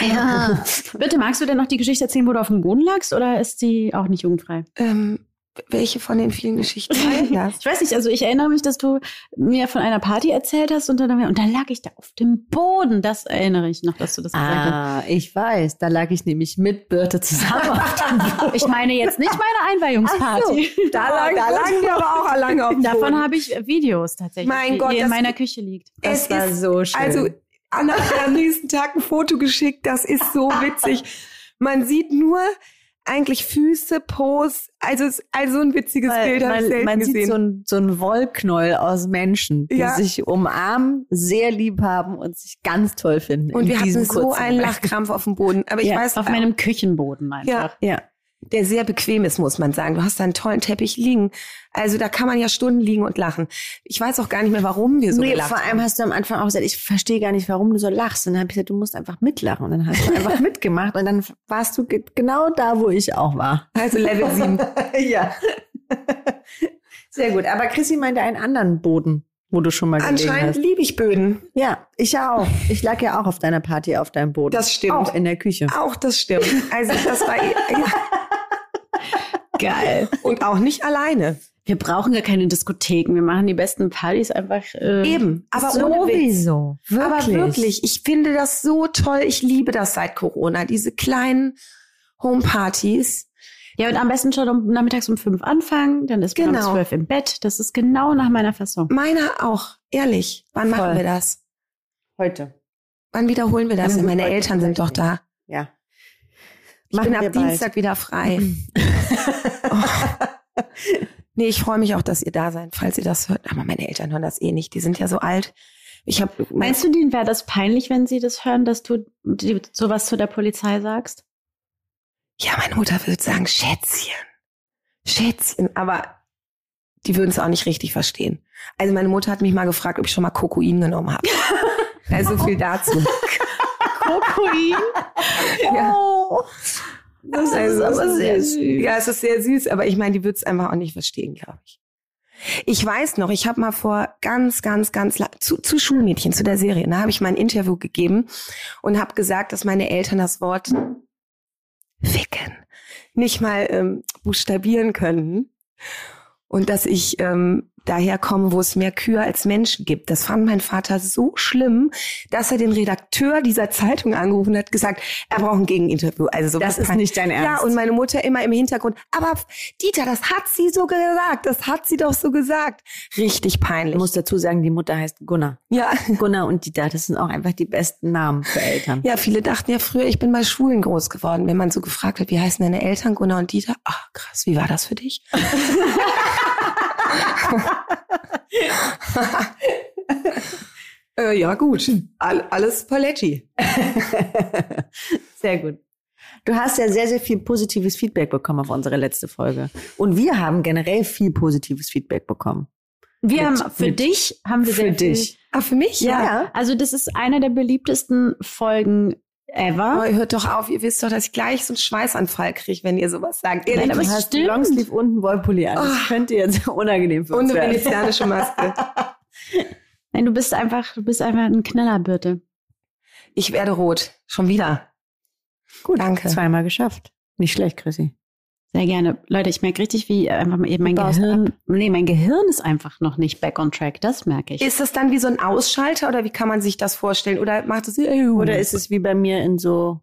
Ja. Bitte, magst du denn noch die Geschichte erzählen, wo du auf dem Boden lagst oder ist die auch nicht jugendfrei? Ähm, welche von den vielen Geschichten *laughs* teilen das? Ich weiß nicht, also ich erinnere mich, dass du mir von einer Party erzählt hast und dann, und dann lag ich da auf dem Boden. Das erinnere ich noch, dass du das gesagt hast. Ah, ich weiß. Da lag ich nämlich mit Birte zusammen auf dem *laughs* Boden. Ich meine jetzt nicht meine Einweihungsparty. Da da lagen wir aber auch lange auf dem Davon Boden. habe ich Videos tatsächlich, Mein die Gott, die in meiner Küche liegt. Das Es war ist- so schön. Also Anna hat mir am nächsten Tag ein Foto geschickt, das ist so *laughs* witzig. Man sieht nur eigentlich Füße, Pose, also es- also ein witziges Bild habe ich weil selten man gesehen. sieht so ein, so ein Wollknäuel aus Menschen, die Ja. sich umarmen, sehr lieb haben und sich ganz toll finden. und in wir hatten diesem so einen. Lachkrampf auf dem Boden. Aber ich Ja, weiß, Auf meinem Küchenboden einfach. ja, Ja. Der sehr bequem ist, muss man sagen. Du hast da einen tollen Teppich liegen. Also da kann man ja Stunden liegen und lachen. Ich weiß auch gar nicht mehr, warum wir so nee, gelacht vor allem hast du am Anfang auch gesagt, ich verstehe gar nicht, warum du so lachst. Und dann habe ich gesagt, du musst einfach mitlachen. Und dann hast du einfach *laughs* mitgemacht. Und dann warst du ge- genau da, wo ich auch war. Also Level 7. *laughs* ja. Sehr gut. Aber Chrissy meinte einen anderen Boden, wo du schon mal gelegen Anscheinend hast. liebe ich Böden. Ja, ich ja auch. Ich lag ja auch auf deiner Party auf deinem Boden. Das stimmt. Auch in der Küche. Auch das stimmt. Also das war ja, Geil. und auch nicht alleine. Wir brauchen gar keine Diskotheken. Wir machen die besten Partys einfach. Äh, Eben, aber ohne Witz. Sowieso. Wirklich. Aber wirklich, ich finde das so toll. Ich liebe das seit Corona. Diese kleinen Homepartys. Ja, und am besten schon um, nachmittags um fünf anfangen, dann ist man Genau. um zwölf im Bett. Das ist genau nach meiner Fassung. Meiner auch. Ehrlich. Wann Voll. machen wir das? Heute. Wann wiederholen wir das? Ja, Meine Eltern sind doch da. Ja. Ich Machen bin ab bald. Dienstag wieder frei. oh. *laughs* Nee, ich freue mich auch, dass ihr da seid, falls ihr das hört. Aber meine Eltern hören das eh nicht. Die sind ja so alt. Ich habe Meinst du, denen wäre das peinlich, wenn sie das hören, dass du sowas zu der Polizei sagst? Ja, meine Mutter würde sagen, Schätzchen. Schätzchen. Aber die würden es auch nicht richtig verstehen. Also meine Mutter hat mich mal gefragt, ob ich schon mal Kokain genommen habe. *laughs* also so viel dazu. *laughs* Kokain? *laughs* Ja. Oh. Das ist aber sehr süß. Ja, es ist sehr süß, aber ich meine, die wird es einfach auch nicht verstehen, glaube ich. Ich weiß noch, ich habe mal vor ganz, ganz, ganz lang, zu, zu Schulmädchen, zu der Serie, da habe ich mal ein Interview gegeben und habe gesagt, dass meine Eltern das Wort ficken nicht mal ähm, buchstabieren können und dass ich ähm, daher komme, wo es mehr Kühe als Menschen gibt. Das fand mein Vater so schlimm, dass er den Redakteur dieser Zeitung angerufen hat, gesagt, er braucht ein Gegeninterview. Also so Das ist nicht dein Ja, Ernst. und meine Mutter immer im Hintergrund. Aber Dieter, das hat sie so gesagt. Das hat sie doch so gesagt. Richtig peinlich. Ich muss dazu sagen, die Mutter heißt Gunnar. ja. *laughs* Gunnar und Dieter, das sind auch einfach die besten Namen für Eltern. Ja, viele dachten ja früher, ich bin bei Schwulen groß geworden. Wenn man so gefragt hat, wie heißen deine Eltern, Gunnar und Dieter? Ach, krass, wie war das für dich? *laughs* *laughs* äh, ja, gut. All, alles Paletti. *laughs* Sehr gut. Du hast ja sehr, sehr viel positives Feedback bekommen auf unsere letzte Folge. Und wir haben generell viel positives Feedback bekommen. Wir Mit- haben für mit- dich haben wir für sehr dich. Ah, für mich? Ja. Also das ist eine der beliebtesten Folgen ever. Oh, hört doch auf, ihr wisst doch, dass ich gleich so einen Schweißanfall kriege, wenn ihr sowas sagt. Nein, Ehrlich, aber Du hast stimmt. Longsleeve und einen Wollpulli an. Das Oh. könnte jetzt *laughs* unangenehm für und uns eine werden. venezianische Maske. *laughs* Nein, du bist einfach, du bist einfach ein Knallerbürte. Ich werde rot. Schon wieder. Gut, Danke. zweimal geschafft. Nicht schlecht, Chrissy. Sehr gerne. Leute, ich merke richtig, wie einfach mal eben mein Gehirn, nee, mein Gehirn ist einfach noch nicht back on track. Das merke ich. Ist das dann wie so ein Ausschalter oder wie kann man sich das vorstellen? Oder macht es Oder ist es wie bei mir in so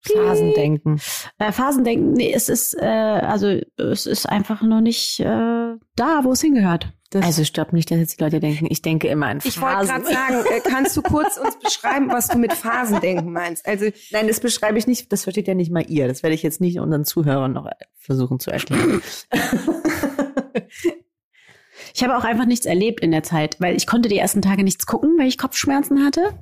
Phasendenken? Äh, Phasendenken, nee, es ist, äh, also es ist einfach noch nicht äh, da, wo es hingehört. Das, Also ich glaube nicht, dass jetzt die Leute denken, ich denke immer an Phasen. Ich wollte gerade sagen, äh, kannst du kurz uns *laughs* beschreiben, was du mit Phasendenken meinst? Also Nein, das beschreibe ich nicht, das versteht ja nicht mal ihr. Das werde ich jetzt nicht unseren Zuhörern noch versuchen zu erklären. *laughs* ich habe auch einfach nichts erlebt in der Zeit, weil ich konnte die ersten Tage nichts gucken, weil ich Kopfschmerzen hatte.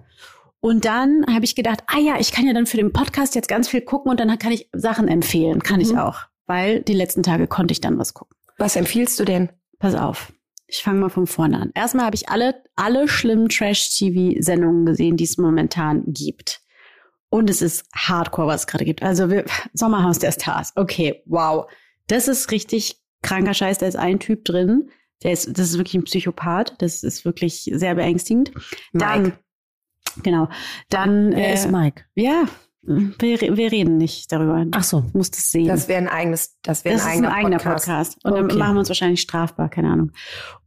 Und dann habe ich gedacht, ah ja, ich kann ja dann für den Podcast jetzt ganz viel gucken und dann kann ich Sachen empfehlen. Kann ich Mhm. auch. Weil die letzten Tage konnte ich dann was gucken. was empfiehlst du denn? Pass auf. Ich fange mal von vorne an. Erstmal habe ich alle, alle schlimmen Trash-TV-Sendungen gesehen, die es momentan gibt. Und es ist Hardcore, was es gerade gibt. Also wir, Sommerhaus der Stars. Okay, wow. Das ist richtig kranker Scheiß. Da ist ein Typ drin. Der ist, das ist wirklich ein Psychopath. Das ist wirklich sehr beängstigend. Dann, Mike. genau. Dann, Wer äh, ist Mike? ja, wir, wir reden nicht darüber. Ach so. Du musst es sehen. Das wäre ein eigenes, das wäre Das ein ist ein eigener eigener Podcast. Podcast. Und dann Okay. machen wir uns wahrscheinlich strafbar, keine Ahnung.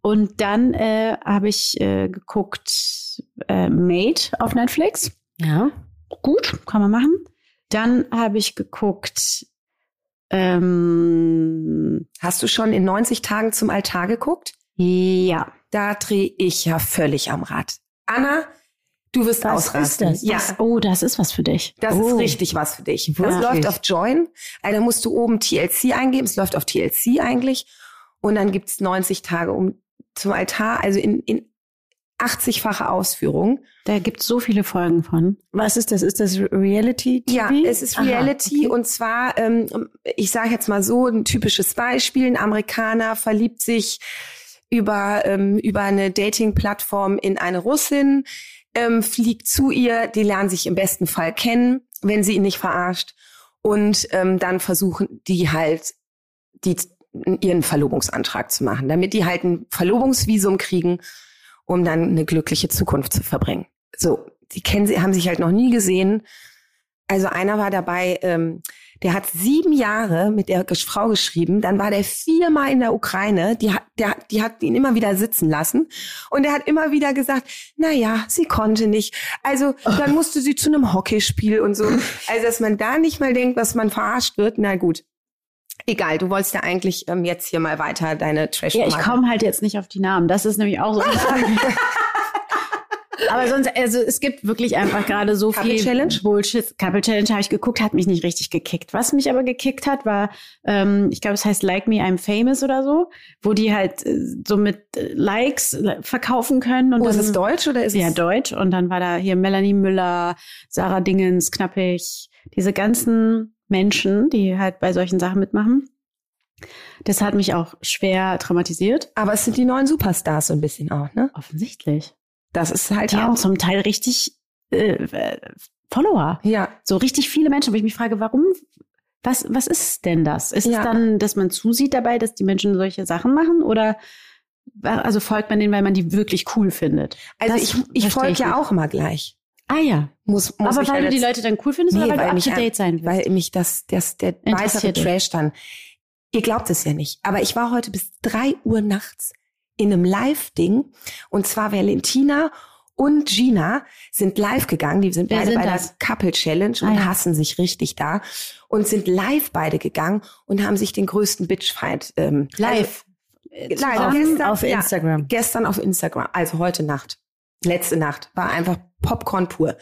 Und dann äh, habe ich äh, geguckt äh, Made auf Netflix. Ja. Gut, kann man machen. Dann habe ich geguckt ähm, Hast du schon in 90 Tagen zum Altar geguckt? ja. Da drehe ich ja völlig am Rad. Anna, du wirst Was ausrasten. ist das? Ja, Das, oh, das ist was für dich. das Oh. ist richtig was für dich. Es Wirklich? läuft auf Join. Also da musst du oben TLC eingeben. Es läuft auf TLC eigentlich. Und dann gibt's 90 Tage um zum Altar. Also in, in 80-fache Ausführung. Da gibt es so viele Folgen von. Was ist das? Ist das Reality? -TV? Ja, es ist Reality Aha, okay. und zwar, ähm, ich sage jetzt mal so, ein typisches Beispiel, ein Amerikaner verliebt sich über, ähm, über eine Dating-Plattform in eine Russin, ähm, fliegt zu ihr, die lernen sich im besten Fall kennen, wenn sie ihn nicht verarscht. Und ähm, dann versuchen die halt, die ihren Verlobungsantrag zu machen, damit die halt ein Verlobungsvisum kriegen, um dann eine glückliche Zukunft zu verbringen. So, die kennen sie, haben sich halt noch nie gesehen. Also einer war dabei, ähm, der hat sieben Jahre mit der Frau geschrieben, dann war der viermal in der Ukraine, die hat, der, die hat ihn immer wieder sitzen lassen und er hat immer wieder gesagt, na ja, sie konnte nicht. Also dann musste sie zu einem Hockeyspiel und so. Also dass man da nicht mal denkt, dass man verarscht wird, na gut. Egal, du wolltest ja eigentlich ähm, jetzt hier mal weiter deine trash Ja, ich komme halt jetzt nicht auf die Namen. Das ist nämlich auch so. *laughs* *laughs* Aber sonst, also es gibt wirklich einfach gerade so Couple viel Challenge? Bullshit. Couple Challenge habe ich geguckt, hat mich nicht richtig gekickt. Was mich aber gekickt hat, war, ähm, ich glaube, es heißt Like Me, I'm Famous oder so, wo die halt äh, so mit äh, Likes äh, verkaufen können. Und Oh, dann, ist es Deutsch oder ist ja, es Deutsch. Und dann war da hier Melanie Müller, Sarah Dingens, Knappig, diese ganzen Menschen, die halt bei solchen Sachen mitmachen. Das hat mich auch schwer traumatisiert. Aber es sind die neuen Superstars so ein bisschen auch, ne? Offensichtlich. Das ist halt Die haben auch. zum Teil richtig äh, Follower. Ja, So richtig viele Menschen, wo ich mich frage, warum, was, was ist denn das? Ist Ja. es dann, dass man zusieht dabei, dass die Menschen solche Sachen machen oder also folgt man denen, weil man die wirklich cool findet? also Das ich, ich folge ja auch immer gleich. Ah ja. Muss, muss Aber weil du die Leute dann cool findest Nee, oder weil, weil du up to date sein willst? weil mich das, das der dich. Trash dann. Ihr glaubt es ja nicht, aber ich war heute bis drei Uhr nachts in einem Live-Ding und zwar Valentina und Gina sind live gegangen. Die sind Wer beide sind bei das? der Couple Challenge Ah, und ja. hassen sich richtig da und sind live beide gegangen und haben sich den größten Bitchfight ähm, Live. Also, live Auf, gestern, auf ja, Instagram. gestern auf Instagram, also heute Nacht, letzte Nacht war einfach Popcorn pur.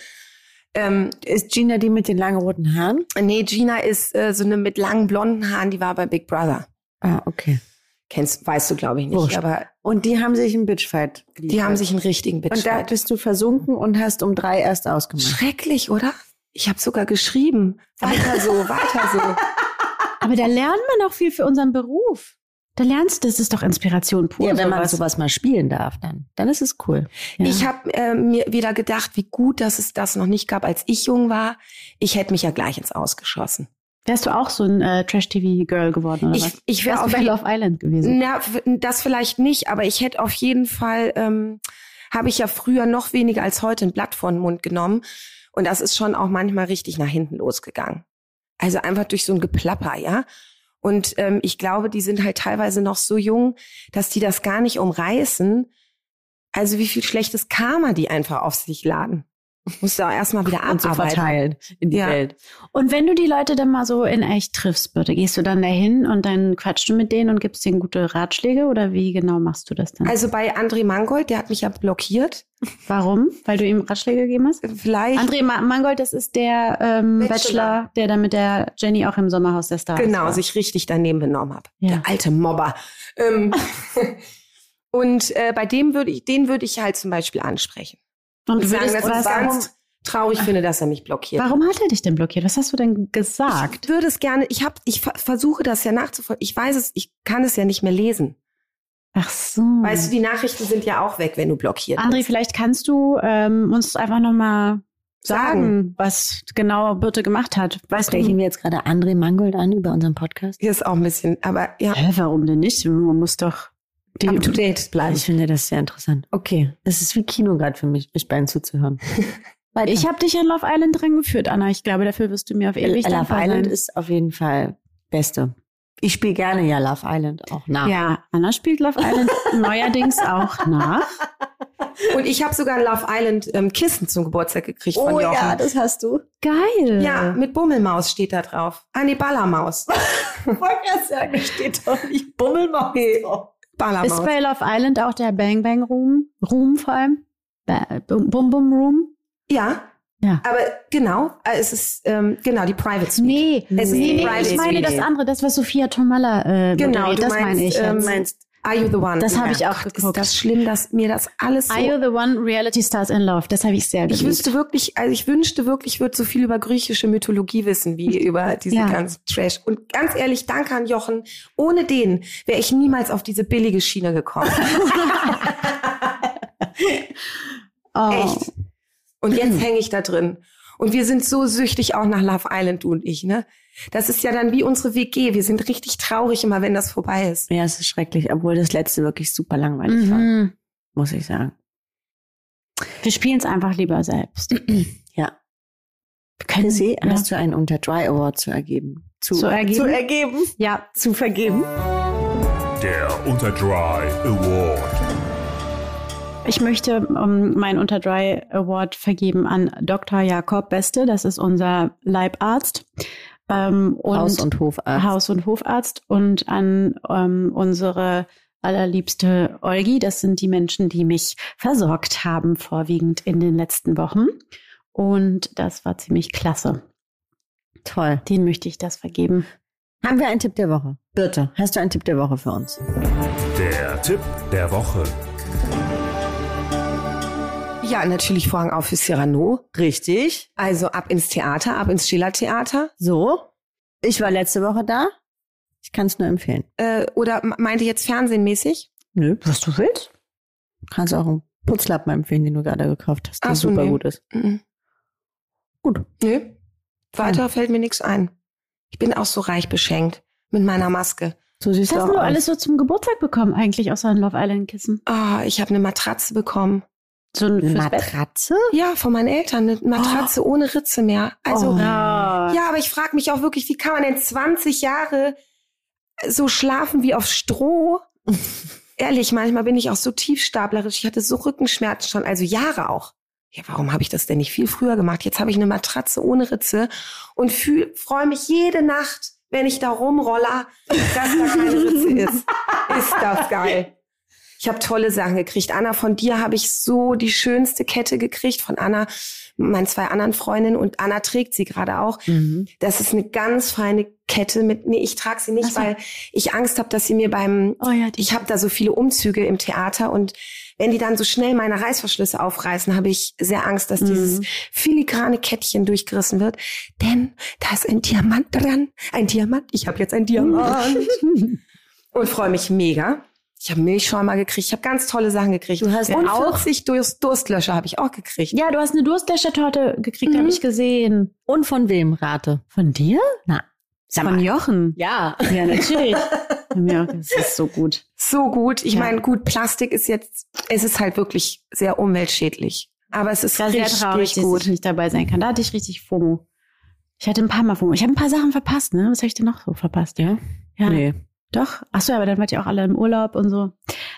Ähm, Ist Gina die mit den langen roten Haaren? Nee, Gina ist äh, so eine mit langen blonden Haaren, die war bei Big Brother. Ah, okay. Kennst, weißt du, glaube ich, nicht. Wurscht. Aber Und die haben sich einen Bitchfight die haben sich einen richtigen Und da bist du versunken und hast um drei erst ausgemacht. Schrecklich, oder? Ich habe sogar geschrieben. Weiter so, weiter so. *laughs* Aber da lernt man auch viel für unseren Beruf. Da lernst du, das ist doch Inspiration pur. Ja, wenn man sowas. sowas mal spielen darf, dann. Dann ist es cool. Ja. Ich habe äh, mir wieder gedacht, wie gut, dass es das noch nicht gab, als ich jung war. Ich hätte mich ja gleich ins Ausgeschossen. Wärst du auch so ein äh, Trash-TV-Girl geworden oder Ich, was? ich wäre auf bei Love Island gewesen? Na, das vielleicht nicht, aber ich hätte auf jeden Fall, ähm, habe ich ja früher noch weniger als heute ein Blatt vor den Mund genommen. Und das ist schon auch manchmal richtig nach hinten losgegangen. Also einfach durch so ein Geplapper, ja. Und ähm, ich glaube, die sind halt teilweise noch so jung, dass die das gar nicht umreißen. Also wie viel schlechtes Karma die einfach auf sich laden. Musst du auch erstmal wieder Und so abarbeiten. verteilen in die Ja. Welt. Und wenn du die Leute dann mal so in echt triffst, bitte, gehst du dann dahin und dann quatschst du mit denen und gibst denen gute Ratschläge oder wie genau machst du das dann? Also bei André Mangold, der hat mich ja blockiert. Warum? Weil du ihm Ratschläge gegeben hast? Vielleicht. André Ma Mangold, das ist der ähm, Bachelor. Bachelor. der dann mit der Jenny auch im Sommerhaus der Stars genau, war. sich richtig daneben benommen habe. Ja. Der alte Mobber. Ähm, *laughs* und äh, bei dem würde ich, den würde ich halt zum Beispiel ansprechen. Und du sagen, würdest dass warum, ganz traurig finde, dass er mich blockiert. warum hat er dich denn blockiert? Was hast du denn gesagt? Ich würde es gerne, ich habe, ich ver- versuche das ja nachzuvollziehen. Ich weiß es, ich kann es ja nicht mehr lesen. Ach so. Weißt du, die Nachrichten sind ja auch weg, wenn du blockiert André, bist. vielleicht kannst du ähm, uns einfach nochmal sagen, was genau Birte gemacht hat. Weißt du, Sprechen wir jetzt gerade André Mangold an über unseren Podcast? Hier ist auch ein bisschen, aber ja, Hä, warum denn nicht? Man muss doch die, up to date bleiben. Ich finde das sehr interessant. Okay, es ist wie Kino gerade für mich, euch beiden zuzuhören. *laughs* Weiter. Ich habe dich an Love Island dran geführt, Anna. Ich glaube, dafür wirst du mir auf ewig Love Island sein. ist auf jeden Fall Beste. Ich spiele gerne ja Love Island auch nach. Ja, Anna spielt Love Island *laughs* neuerdings auch nach. Und ich habe sogar ein Love Island ähm, Kissen zum Geburtstag gekriegt von Oh Jochen. ja, das hast du. Geil. Ja, mit Bummelmaus steht da drauf. Ah, nee, Ballermaus. *laughs* Wollte gerade sagen, steht doch nicht Bummelmaus. Ballermaus. Ist bei Love Island auch der Bang Bang Room? Room vor allem? Bum Bum Room? ja, Ja. aber genau, äh, es ist ähm, genau die Private Suite. Nee, Es ist nee, die nee, Private ich meine Suite. das andere, das, was Sophia Tomalla äh, Genau, moderiert, das meinst, meine ich ähm, jetzt. meinst Are You the One? Das habe ich auch Gott, geguckt. Ist das schlimm, dass mir das alles so... Are You the One Reality Stars in Love? Das habe ich sehr geliebt. ich wüsste wirklich, also ich wünschte wirklich, ich würde so viel über griechische Mythologie wissen, wie *laughs* über diese Ja. ganzen Trash. Und ganz ehrlich, danke an Jochen. Ohne den wäre ich niemals auf diese billige Schiene gekommen. oh. *laughs* *laughs* Echt. Und jetzt hänge ich da drin. Und wir sind so süchtig auch nach Love Island, du und ich, ne? Das ist ja dann wie unsere WG. Wir sind richtig traurig immer, wenn das vorbei ist. Ja, es ist schrecklich, obwohl das letzte wirklich super langweilig war, Mhm. muss ich sagen. Wir spielen es einfach lieber selbst. *clears throat* Ja. Wir können Chrissy, ja. hast du einen Unter Dry Award zu ergeben? Zu ergeben? Zu ergeben? Ja, Zu vergeben? Der Unterdry Award. Ich möchte um, meinen Unterdry Award vergeben an Dr. Jakob Beste. Das ist unser Leibarzt. Ähm, und Haus- und Hofarzt. Haus- und Hofarzt und an ähm, unsere allerliebste Olgi. Das sind die Menschen, die mich versorgt haben, vorwiegend in den letzten Wochen. Und das war ziemlich klasse. Toll. Den möchte ich das vergeben. Haben wir einen Tipp der Woche? Birte, hast du einen Tipp der Woche für uns? Der Tipp der Woche. Ja, natürlich Vorhang auf für Cyrano. Richtig. Also ab ins Theater, ab ins Schillertheater. So. Ich war letzte Woche da. Ich kann es nur empfehlen. Äh, oder meinte jetzt fernsehenmäßig? Nö, was du willst. Kannst auch einen Putzlappen empfehlen, den du gerade gekauft hast, der Ach so, super nee. gut ist. Mhm. Gut. Nö. Weiter fällt mir nichts ein. Ich bin auch so reich beschenkt mit meiner Maske. So siehst Was du hast auch du aus. alles so zum Geburtstag bekommen eigentlich, außer ein Love Island Kissen? Ah, ich habe eine Matratze bekommen. So ein Eine fürs Bett? Matratze? Ja, von meinen Eltern. Eine Matratze ohne Ritze mehr. Also, Oh. Ja. ja, aber ich frage mich auch wirklich, wie kann man denn 20 Jahre so schlafen wie auf Stroh? *laughs* Ehrlich, manchmal bin ich auch so tiefstaplerisch. Ich hatte so Rückenschmerzen schon, also Jahre auch. Ja, warum habe ich das denn nicht viel früher gemacht? Jetzt habe ich eine Matratze ohne Ritze und freue mich jede Nacht, wenn ich da rumroller, dass da keine Ritze ist. *laughs* Ist das geil. Ich habe tolle Sachen gekriegt. Anna, von dir habe ich so die schönste Kette gekriegt. Von Anna, meinen zwei anderen Freundinnen. Und Anna trägt sie gerade auch. Mhm. Das ist eine ganz feine Kette mit, nee, ich trage sie nicht, so. weil ich Angst habe, dass sie mir beim, Oh ja, ich habe da so viele Umzüge im Theater und wenn die dann so schnell meine Reißverschlüsse aufreißen, habe ich sehr Angst, dass dieses filigrane Kettchen durchgerissen wird. Denn da ist ein Diamant dran. Ein Diamant. Ich habe jetzt ein Diamant. *laughs* und freue mich mega. Ich habe Milchschäumer gekriegt. Ich habe ganz tolle Sachen gekriegt. Du hast und auch- 40 Durst Durstlöscher habe ich auch gekriegt. Ja, du hast eine Durstlöschertorte gekriegt, Mhm. habe ich gesehen. Und von wem, rate? Von dir? Na, sag Von mal. Jochen. Ja. *laughs* Ja, natürlich. ja, das ist so gut. So gut. Ich Ja. meine, gut, Plastik ist jetzt, es ist halt wirklich sehr umweltschädlich. Aber es ist sehr richtig traurig, dass gut. ich nicht dabei sein kann. Da hatte ich richtig FOMO. Ich hatte ein paar Mal FOMO. Ich habe ein paar Sachen verpasst, ne? Was habe ich denn noch so verpasst? Ja? Ja. Nee. Doch. Ach so, aber dann wart ihr auch alle im Urlaub und so.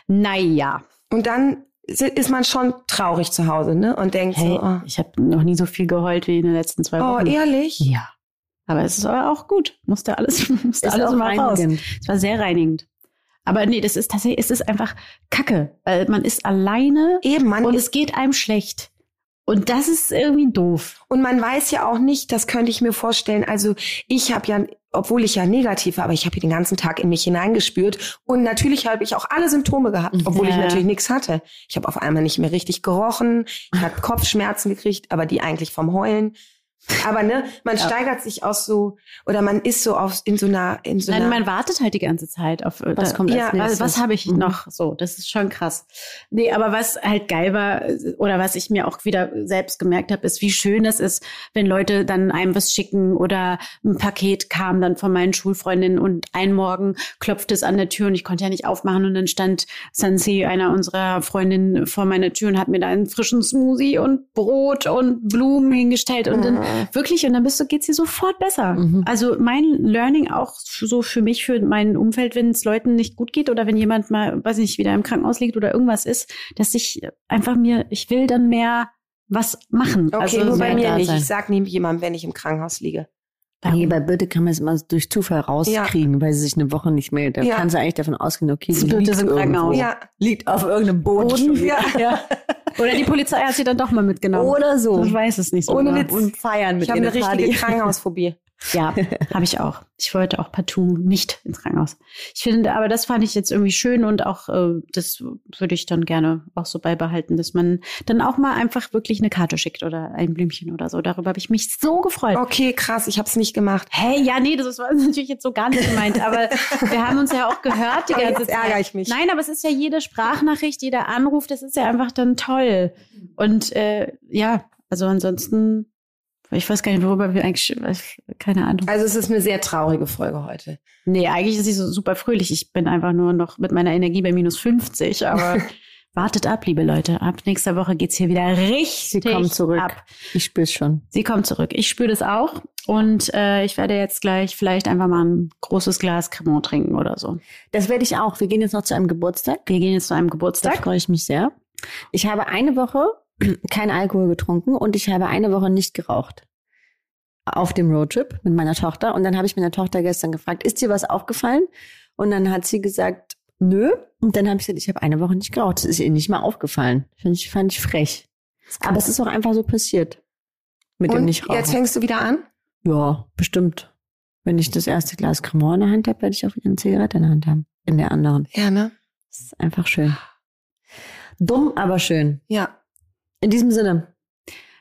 Naja. Und dann ist man schon traurig zu Hause, ne? Und denkt Hey, so, oh, ich habe noch nie so viel geheult wie in den letzten zwei oh Wochen. ehrlich? Ja. Aber es ist aber auch gut. Musste alles, *laughs* musste Ist alles mal raus. Es war sehr reinigend. Aber nee, das ist tatsächlich, es ist einfach Kacke. Weil man ist alleine Eben, man und ist, es geht einem schlecht. Und das ist irgendwie doof. und man weiß ja auch nicht, das könnte ich mir vorstellen. Also ich habe ja, obwohl ich ja negativ war, aber ich habe hier den ganzen Tag in mich hineingespürt. Und natürlich habe ich auch alle Symptome gehabt, obwohl ich Ja. natürlich nichts hatte. Ich habe auf einmal nicht mehr richtig gerochen, ich *laughs* habe Kopfschmerzen gekriegt, aber die eigentlich vom Heulen. Aber ne, man steigert sich aus so, oder man ist so auf, in so einer, in so Nein, einer. man wartet halt die ganze Zeit auf äh, Was da- kommt als ja, nächstes? was, was habe ich Mhm. noch so? Das ist schon krass. Nee, aber was halt geil war äh, oder was ich mir auch wieder selbst gemerkt habe, ist, wie schön das ist, wenn Leute dann einem was schicken oder ein Paket kam dann von meinen Schulfreundinnen und einen Morgen klopfte es an der Tür und ich konnte ja nicht aufmachen und dann stand Sansi, einer unserer Freundinnen, vor meiner Tür und hat mir da einen frischen Smoothie und Brot und Blumen hingestellt und dann wirklich und dann bist du geht's dir sofort besser. Mhm. Also mein Learning auch so für mich, für mein Umfeld, wenn es Leuten nicht gut geht oder wenn jemand mal, weiß nicht, wieder im Krankenhaus liegt oder irgendwas ist, dass ich einfach mir, ich will dann mehr was machen. Okay, also nur bei mir nicht. sein. Ich sag nie jemandem, wenn ich im Krankenhaus liege. Nee, bei Birte kann man es immer durch Zufall rauskriegen, weil sie sich eine Woche nicht meldet. Da Ja. kann sie eigentlich davon ausgehen, okay, sie Birte liegt irgendwo. Krankenhaus. Ja. Liegt auf irgendeinem Boden. *laughs* Ja. Oder die Polizei hat sie dann doch mal mitgenommen. Oder so. Ich weiß es nicht so. Ohne genau. Witz. Und feiern mit Ich habe eine richtige Party. Krankenhausphobie. *laughs* Ja, habe ich auch. Ich wollte auch partout nicht ins Krankenhaus. Ich finde, aber das fand ich jetzt irgendwie schön und auch äh, das würde ich dann gerne auch so beibehalten, dass man dann auch mal einfach wirklich eine Karte schickt oder ein Blümchen oder so. Darüber habe ich mich so gefreut. Okay, krass, ich habe es nicht gemacht. Hey, ja, nee, das war *laughs* natürlich jetzt so gar nicht gemeint, aber wir haben uns ja auch gehört die *laughs* ganze jetzt Zeit. ärgere ich mich. Nein, aber es ist ja jede Sprachnachricht, jeder Anruf, das ist ja einfach dann toll. Und äh, ja, also ansonsten, ich weiß gar nicht, worüber wir eigentlich, keine Ahnung. Also es ist eine sehr traurige Folge heute. Nee, eigentlich ist sie so super fröhlich. Ich bin einfach nur noch mit meiner Energie bei minus 50, aber *laughs* wartet ab, liebe Leute. Ab nächster Woche geht's hier wieder richtig Sie kommt zurück. ab. Ich spür's schon. Sie kommt zurück. Ich spüre das auch. Und äh, ich werde jetzt gleich vielleicht einfach mal ein großes Glas Cremant trinken oder so. Das werde ich auch. Wir gehen jetzt noch zu einem Geburtstag. Wir gehen jetzt zu einem Da Geburtstag. freue ich mich sehr. Ich habe eine Woche *clears throat* kein Alkohol getrunken und ich habe eine Woche nicht geraucht. Auf dem Roadtrip mit meiner Tochter. Und dann habe ich meine Tochter gestern gefragt, ist dir was aufgefallen? Und dann hat sie gesagt, nö. Und dann habe ich gesagt, ich habe eine Woche nicht geraucht. Das ist ihr nicht mal aufgefallen. Fand ich, fand ich frech. Aber es ist auch einfach so passiert. Mit dem Und Nichtrauchen. jetzt fängst du wieder an? Ja, bestimmt. Wenn ich das erste Glas Cremant in der Hand habe, werde ich auch wieder eine Zigarette in der Hand haben. In der anderen. Ja, ne? Das ist einfach schön. Dumm, aber schön. Ja. In diesem Sinne.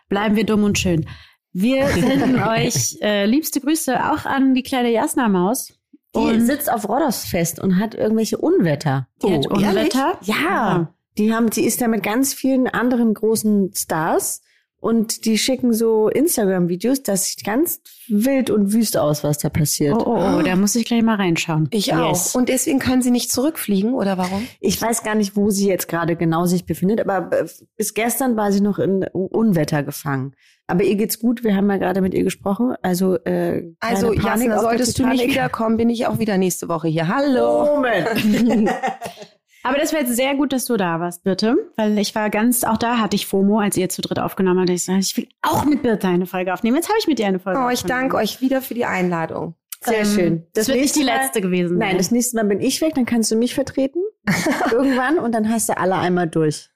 Bleiben wir dumm und schön. Wir *laughs* senden euch äh, liebste Grüße auch an die kleine Jasna Maus. Die Und sitzt auf Rhodos fest und hat irgendwelche Unwetter. die hat Unwetter. Ja. Die haben, die ist da mit ganz vielen anderen großen Stars und die schicken so Instagram-Videos, das sieht ganz wild und wüst aus, was da passiert. Oh, oh, oh, da muss ich gleich mal reinschauen. Ich auch. Yes. Und deswegen können sie nicht zurückfliegen, oder warum? Ich weiß gar nicht, wo sie jetzt gerade genau sich befindet, aber äh, bis gestern war sie noch in Unwetter gefangen. Aber ihr geht's gut, wir haben ja gerade mit ihr gesprochen. Also, äh, Also, Panik Jasna, der solltest du nicht wiederkommen, bin ich auch wieder nächste Woche hier. Hallo. Moment. *laughs* *laughs* Aber das wäre jetzt sehr gut, dass du da warst, Birte. Weil ich war ganz, auch da hatte ich FOMO, als ihr zu dritt aufgenommen habt. Ich sagte, ich will auch mit Birte eine Folge aufnehmen. Jetzt habe ich mit dir eine Folge Oh, ich danke euch wieder für die Einladung. Sehr Ähm, schön. Das, wird nicht die Mal- letzte gewesen Nein, sein. das nächste Mal bin ich weg, dann kannst du mich vertreten. *laughs* Irgendwann und dann hast du alle einmal durch.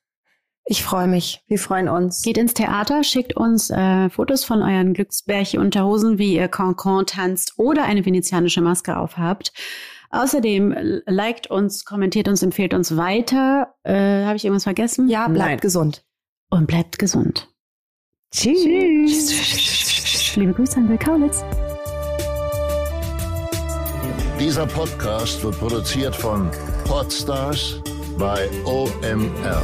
Ich freue mich. Wir freuen uns. Geht ins Theater, schickt uns äh, Fotos von euren Glücksbärchen-Unterhosen, wie ihr Cancan tanzt oder eine venezianische Maske aufhabt. Außerdem äh, liked uns, kommentiert uns, empfehlt uns weiter. Äh, Habe ich irgendwas vergessen? Ja, bleibt Nein. gesund. Und bleibt gesund. Tschüss. Liebe Grüße an Bill Kaulitz. Dieser Podcast wird produziert von Podstars bei OMR.